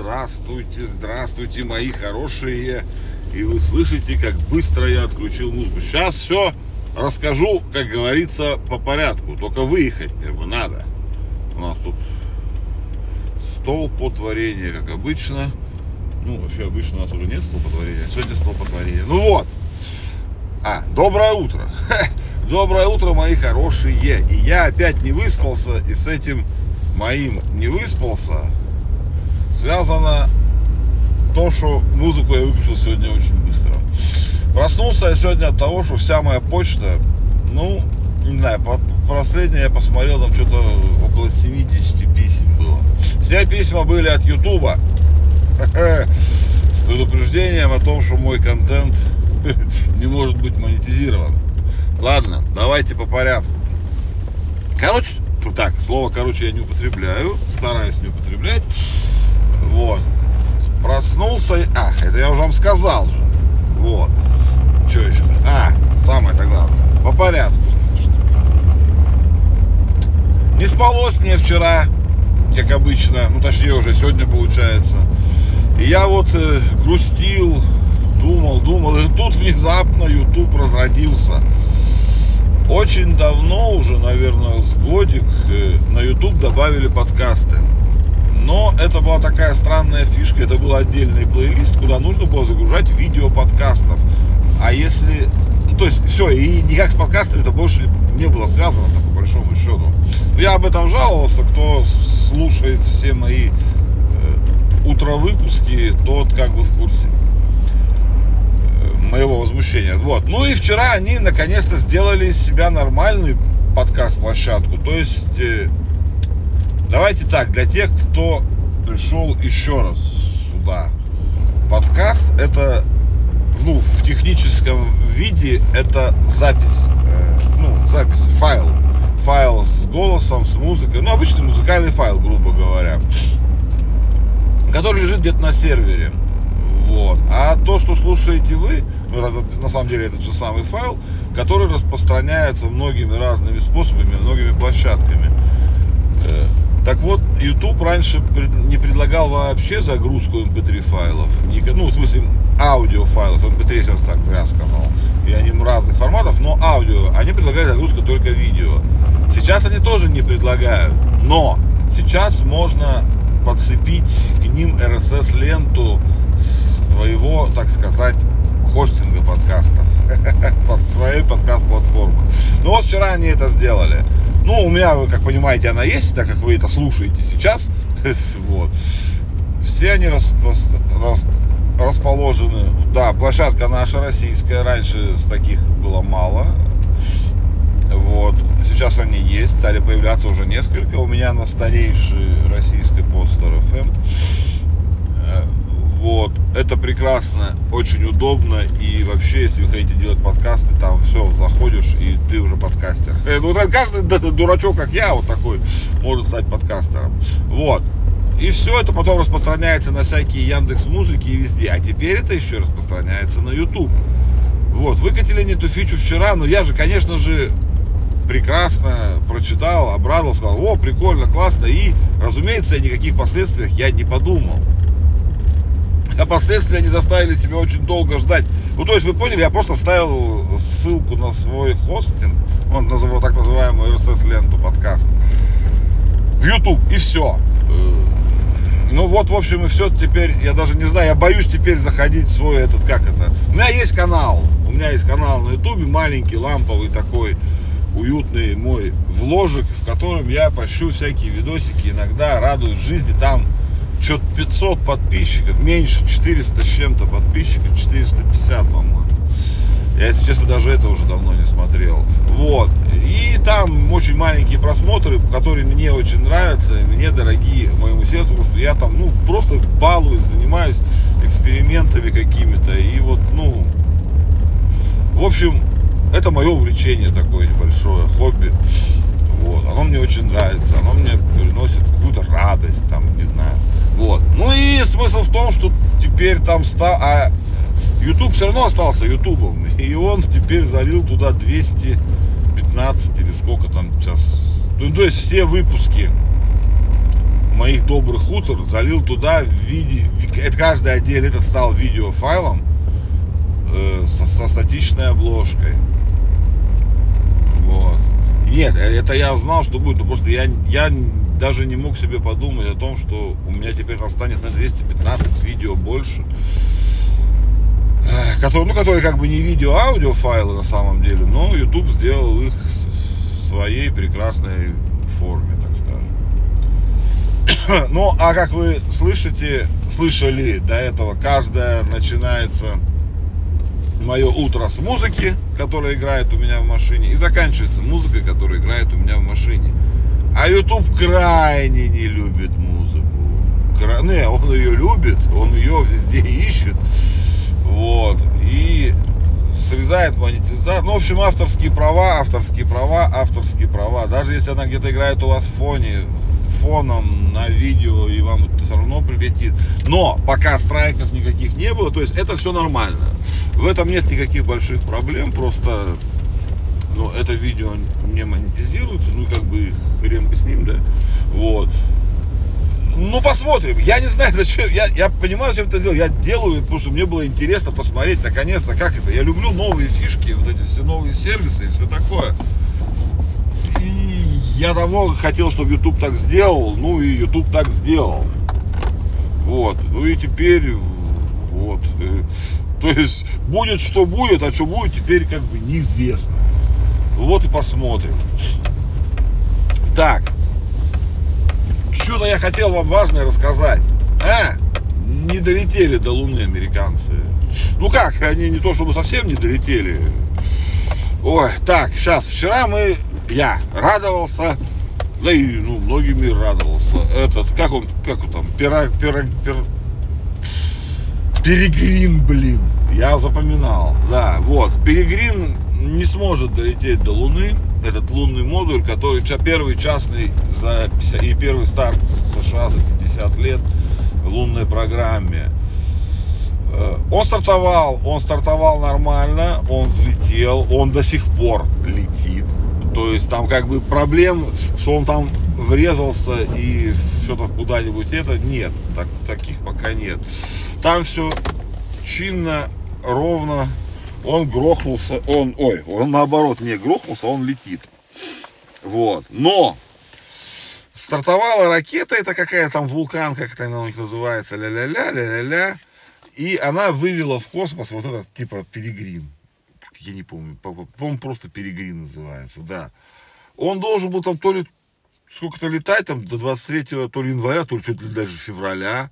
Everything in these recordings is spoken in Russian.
Здравствуйте, здравствуйте, мои хорошие. И вы слышите, как быстро я отключил музыку. Сейчас все расскажу, как говорится, по порядку. Только выехать мне бы надо. У нас тут стол потворения, как обычно. Ну, вообще обычно у нас уже нет столпотворения. Сегодня столпотворение. Ну вот. А, доброе утро. Доброе утро, мои хорошие. И я опять не выспался, и с этим моим не выспался связано то, что музыку я выключил сегодня очень быстро. Проснулся я сегодня от того, что вся моя почта, ну, не знаю, последнее я посмотрел, там что-то около 70 писем было. Все письма были от Ютуба. С предупреждением о том, что мой контент не может быть монетизирован. Ладно, давайте по порядку. Короче, так, слово, короче, я не употребляю, стараюсь не употреблять. Вот. Проснулся. А, это я уже вам сказал же. Вот. Что еще? А, самое то главное. По порядку, значит. Не спалось мне вчера, как обычно. Ну, точнее, уже сегодня получается. И я вот э, грустил, думал, думал. И тут внезапно YouTube разродился. Очень давно уже, наверное, с годик, э, на YouTube добавили подкасты. Но это была такая странная фишка, это был отдельный плейлист, куда нужно было загружать видео подкастов. А если... Ну, то есть, все, и никак с подкастами это больше не было связано, так, по большому счету. Я об этом жаловался, кто слушает все мои э, утровыпуски, тот как бы в курсе э, моего возмущения. Вот. Ну и вчера они наконец-то сделали из себя нормальную подкаст-площадку. То есть э, Давайте так, для тех, кто пришел еще раз сюда. Подкаст это, ну, в техническом виде это запись. Э, ну, запись, файл. Файл с голосом, с музыкой. Ну, обычный музыкальный файл, грубо говоря. Который лежит где-то на сервере. Вот. А то, что слушаете вы, ну, это, на самом деле этот же самый файл, который распространяется многими разными способами, многими площадками. Так вот, YouTube раньше не предлагал вообще загрузку MP3 файлов. Ну, в смысле, аудиофайлов. MP3 сейчас так зря сказал. И они разных форматов, но аудио. Они предлагают загрузку только видео. Сейчас они тоже не предлагают. Но сейчас можно подцепить к ним RSS-ленту с твоего, так сказать, хостинга подкастов. Под своей подкаст-платформы. Ну вот вчера они это сделали. Ну, у меня, вы как понимаете, она есть, так как вы это слушаете сейчас. вот. Все они рас, рас, рас, расположены. Да, площадка наша российская. Раньше с таких было мало. Вот. Сейчас они есть. Стали появляться уже несколько. У меня на старейшей российской постер FM вот. Это прекрасно, очень удобно. И вообще, если вы хотите делать подкасты, там все, заходишь, и ты уже подкастер. Э, ну, каждый дурачок, как я, вот такой, может стать подкастером. Вот. И все это потом распространяется на всякие Яндекс Музыки и везде. А теперь это еще распространяется на YouTube. Вот, выкатили они эту фичу вчера, но я же, конечно же, прекрасно прочитал, обрадовался, сказал, о, прикольно, классно. И, разумеется, о никаких последствиях я не подумал а последствия они заставили себя очень долго ждать. Ну, то есть, вы поняли, я просто ставил ссылку на свой хостинг, он называл так называемую RSS-ленту подкаст, в YouTube, и все. Э, ну вот, в общем, и все теперь, я даже не знаю, я боюсь теперь заходить в свой этот, как это. У меня есть канал, у меня есть канал на ютубе, маленький, ламповый такой, уютный мой вложек, в котором я пощу всякие видосики, иногда радуюсь жизни, там что-то 500 подписчиков, меньше 400 с чем-то подписчиков, 450, по-моему. Я, если честно, даже это уже давно не смотрел. Вот. И там очень маленькие просмотры, которые мне очень нравятся, мне дорогие моему сердцу, потому что я там, ну, просто балуюсь, занимаюсь экспериментами какими-то. И вот, ну, в общем, это мое увлечение такое небольшое, хобби. Вот. Оно мне очень нравится, оно мне приносит какую-то радость, там, не знаю. Вот. Ну и смысл в том, что теперь там стал... А YouTube все равно остался Ютубом. И он теперь залил туда 215 или сколько там сейчас... Ну, то есть все выпуски моих добрых утр залил туда в виде, это каждый отдел этот стал видеофайлом э, со, со статичной обложкой. Вот. Нет, э, это я знал, что будет, но просто я, я даже не мог себе подумать о том, что у меня теперь станет на 215 видео больше. Которые, ну, которые как бы не видео, а аудио файлы на самом деле, но YouTube сделал их в своей прекрасной форме, так скажем. Ну, а как вы слышите, слышали до этого, каждое начинается мое утро с музыки, которая играет у меня в машине, и заканчивается музыкой, которая играет у меня в машине. А YouTube крайне не любит музыку. Кра... Не, он ее любит, он ее везде ищет. Вот. И срезает монетизацию. Ну, в общем, авторские права, авторские права, авторские права. Даже если она где-то играет у вас в фоне, фоном на видео, и вам это все равно прилетит. Но пока страйков никаких не было, то есть это все нормально. В этом нет никаких больших проблем, просто ну, это видео не монетизируется, ну, как бы хрен бы с ним, да, вот. Ну, посмотрим. Я не знаю, зачем. Я, я понимаю, зачем это сделал. Я делаю, потому что мне было интересно посмотреть, наконец-то, как это. Я люблю новые фишки, вот эти все новые сервисы и все такое. И я давно хотел, чтобы YouTube так сделал. Ну, и YouTube так сделал. Вот. Ну, и теперь, вот. То есть, будет, что будет, а что будет, теперь как бы неизвестно. Вот и посмотрим. Так, что-то я хотел вам важное рассказать. А, не долетели до Луны американцы. Ну как, они не то чтобы совсем не долетели. Ой, так, сейчас, вчера мы, я радовался, да и, ну, многими радовался. Этот, как он, как он там, пирог, пирог, пирог, Перегрин, блин, я запоминал, да, вот, Перегрин не сможет долететь до Луны, этот лунный модуль, который первый частный за 50, и первый старт США за 50 лет в лунной программе. Э, он стартовал, он стартовал нормально, он взлетел, он до сих пор летит. То есть там как бы проблем, что он там врезался и что-то куда-нибудь это, нет, так, таких пока нет. Там все чинно, ровно, он грохнулся, он, ой, он наоборот не грохнулся, он летит. Вот, но стартовала ракета, это какая там вулкан, как это она у них называется, ля-ля-ля, ля-ля-ля, и она вывела в космос вот этот типа перегрин. Я не помню, по-моему, просто перегрин называется, да. Он должен был там то ли сколько-то летать, там до 23 то ли января, то ли чуть ли даже февраля.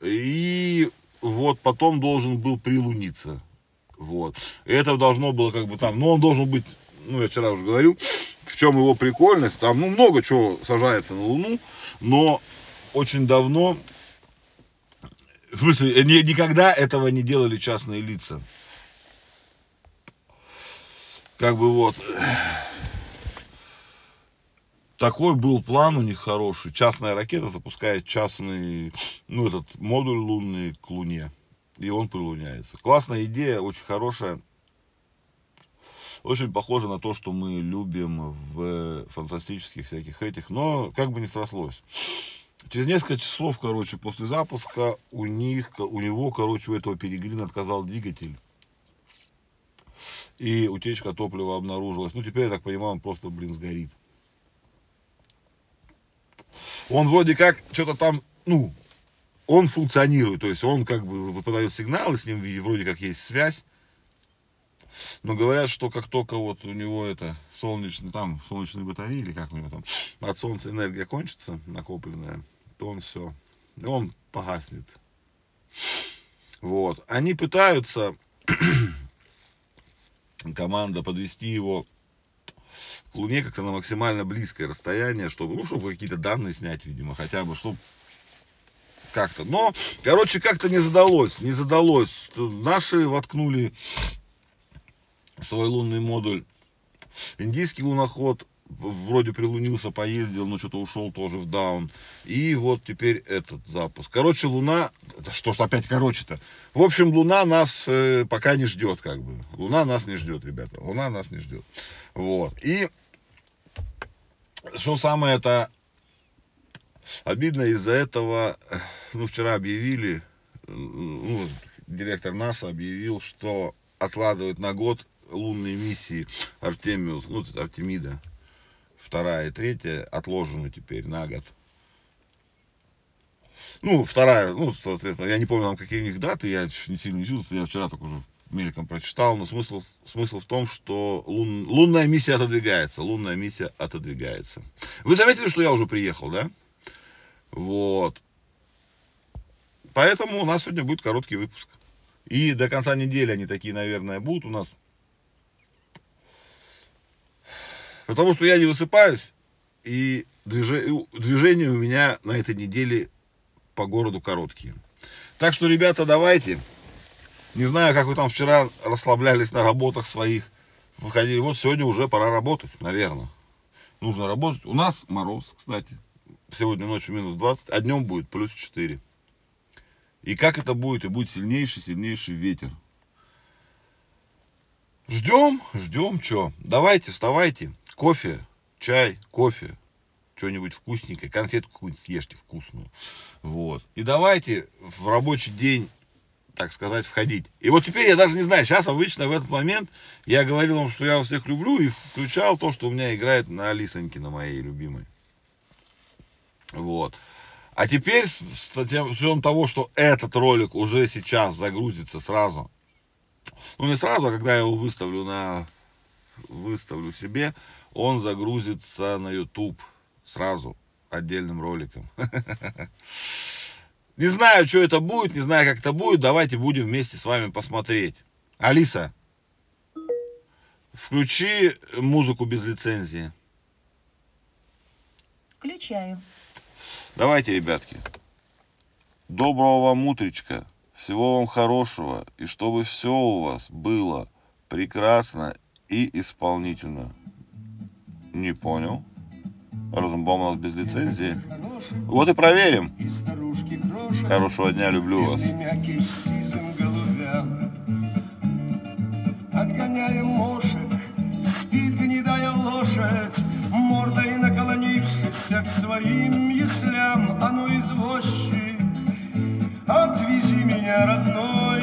И вот потом должен был прилуниться. Вот. Это должно было как бы там, ну он должен быть, ну я вчера уже говорил, в чем его прикольность, там ну много чего сажается на Луну, но очень давно, в смысле, никогда этого не делали частные лица. Как бы вот, такой был план у них хороший. Частная ракета запускает частный, ну, этот модуль лунный к Луне. И он прилуняется. Классная идея, очень хорошая. Очень похоже на то, что мы любим в фантастических всяких этих, но как бы не срослось. Через несколько часов, короче, после запуска у них, у него, короче, у этого перегрина отказал двигатель. И утечка топлива обнаружилась. Ну, теперь, я так понимаю, он просто, блин, сгорит он вроде как что-то там, ну, он функционирует, то есть он как бы выпадает сигналы, с ним вроде как есть связь. Но говорят, что как только вот у него это солнечный, там, солнечные батареи, или как у него там, от солнца энергия кончится, накопленная, то он все, он погаснет. Вот. Они пытаются, команда, подвести его к Луне как-то на максимально близкое расстояние, чтобы, ну, чтобы какие-то данные снять, видимо, хотя бы, чтобы как-то. Но, короче, как-то не задалось, не задалось. Наши воткнули свой лунный модуль. Индийский луноход вроде прилунился, поездил, но что-то ушел тоже в даун. И вот теперь этот запуск. Короче, Луна, что ж опять короче-то. В общем, Луна нас э, пока не ждет, как бы. Луна нас не ждет, ребята. Луна нас не ждет. Вот. И что самое это Обидно из-за этого, ну, вчера объявили, ну, директор НАСА объявил, что откладывает на год лунные миссии Артемиус, ну, Артемида, вторая и третья, отложены теперь на год. Ну, вторая, ну, соответственно, я не помню, там какие у них даты, я не сильно не чувствую, я вчера только уже мельком прочитал, но смысл, смысл в том, что лун, лунная миссия отодвигается, лунная миссия отодвигается. Вы заметили, что я уже приехал, да? Вот. Поэтому у нас сегодня будет короткий выпуск. И до конца недели они такие, наверное, будут у нас. Потому что я не высыпаюсь, и движение у меня на этой неделе по городу короткие. Так что, ребята, давайте. Не знаю, как вы там вчера расслаблялись на работах своих, выходили. Вот сегодня уже пора работать, наверное. Нужно работать. У нас мороз, кстати. Сегодня ночью минус 20, а днем будет плюс 4. И как это будет? И будет сильнейший, сильнейший ветер. Ждем, ждем, что? Давайте, вставайте. Кофе, чай, кофе, что-нибудь вкусненькое, конфетку какую-нибудь съешьте вкусную. Вот. И давайте в рабочий день, так сказать, входить. И вот теперь я даже не знаю, сейчас обычно в этот момент я говорил вам, что я вас всех люблю, и включал то, что у меня играет на Алисоньке, на моей любимой. Вот. А теперь, с, учетом того, что этот ролик уже сейчас загрузится сразу, ну не сразу, а когда я его выставлю на выставлю себе, он загрузится на YouTube сразу отдельным роликом. Не знаю, что это будет, не знаю, как это будет. Давайте будем вместе с вами посмотреть. Алиса, включи музыку без лицензии. Включаю. Давайте, ребятки. Доброго вам утречка. Всего вам хорошего. И чтобы все у вас было прекрасно и исполнительно. Не понял? Розенбаум у нас без лицензии. Вот и проверим. Хорошего дня, люблю вас. Отгоняем мошек, спит гнедая лошадь, мордой наклонившись к своим яслям, а ну извозчик, отвези меня, родной,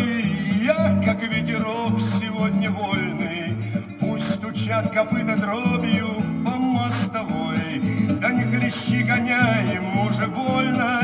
я, как ветерок, сегодня вольный, пусть стучат копыта прыщи гоняем, уже больно.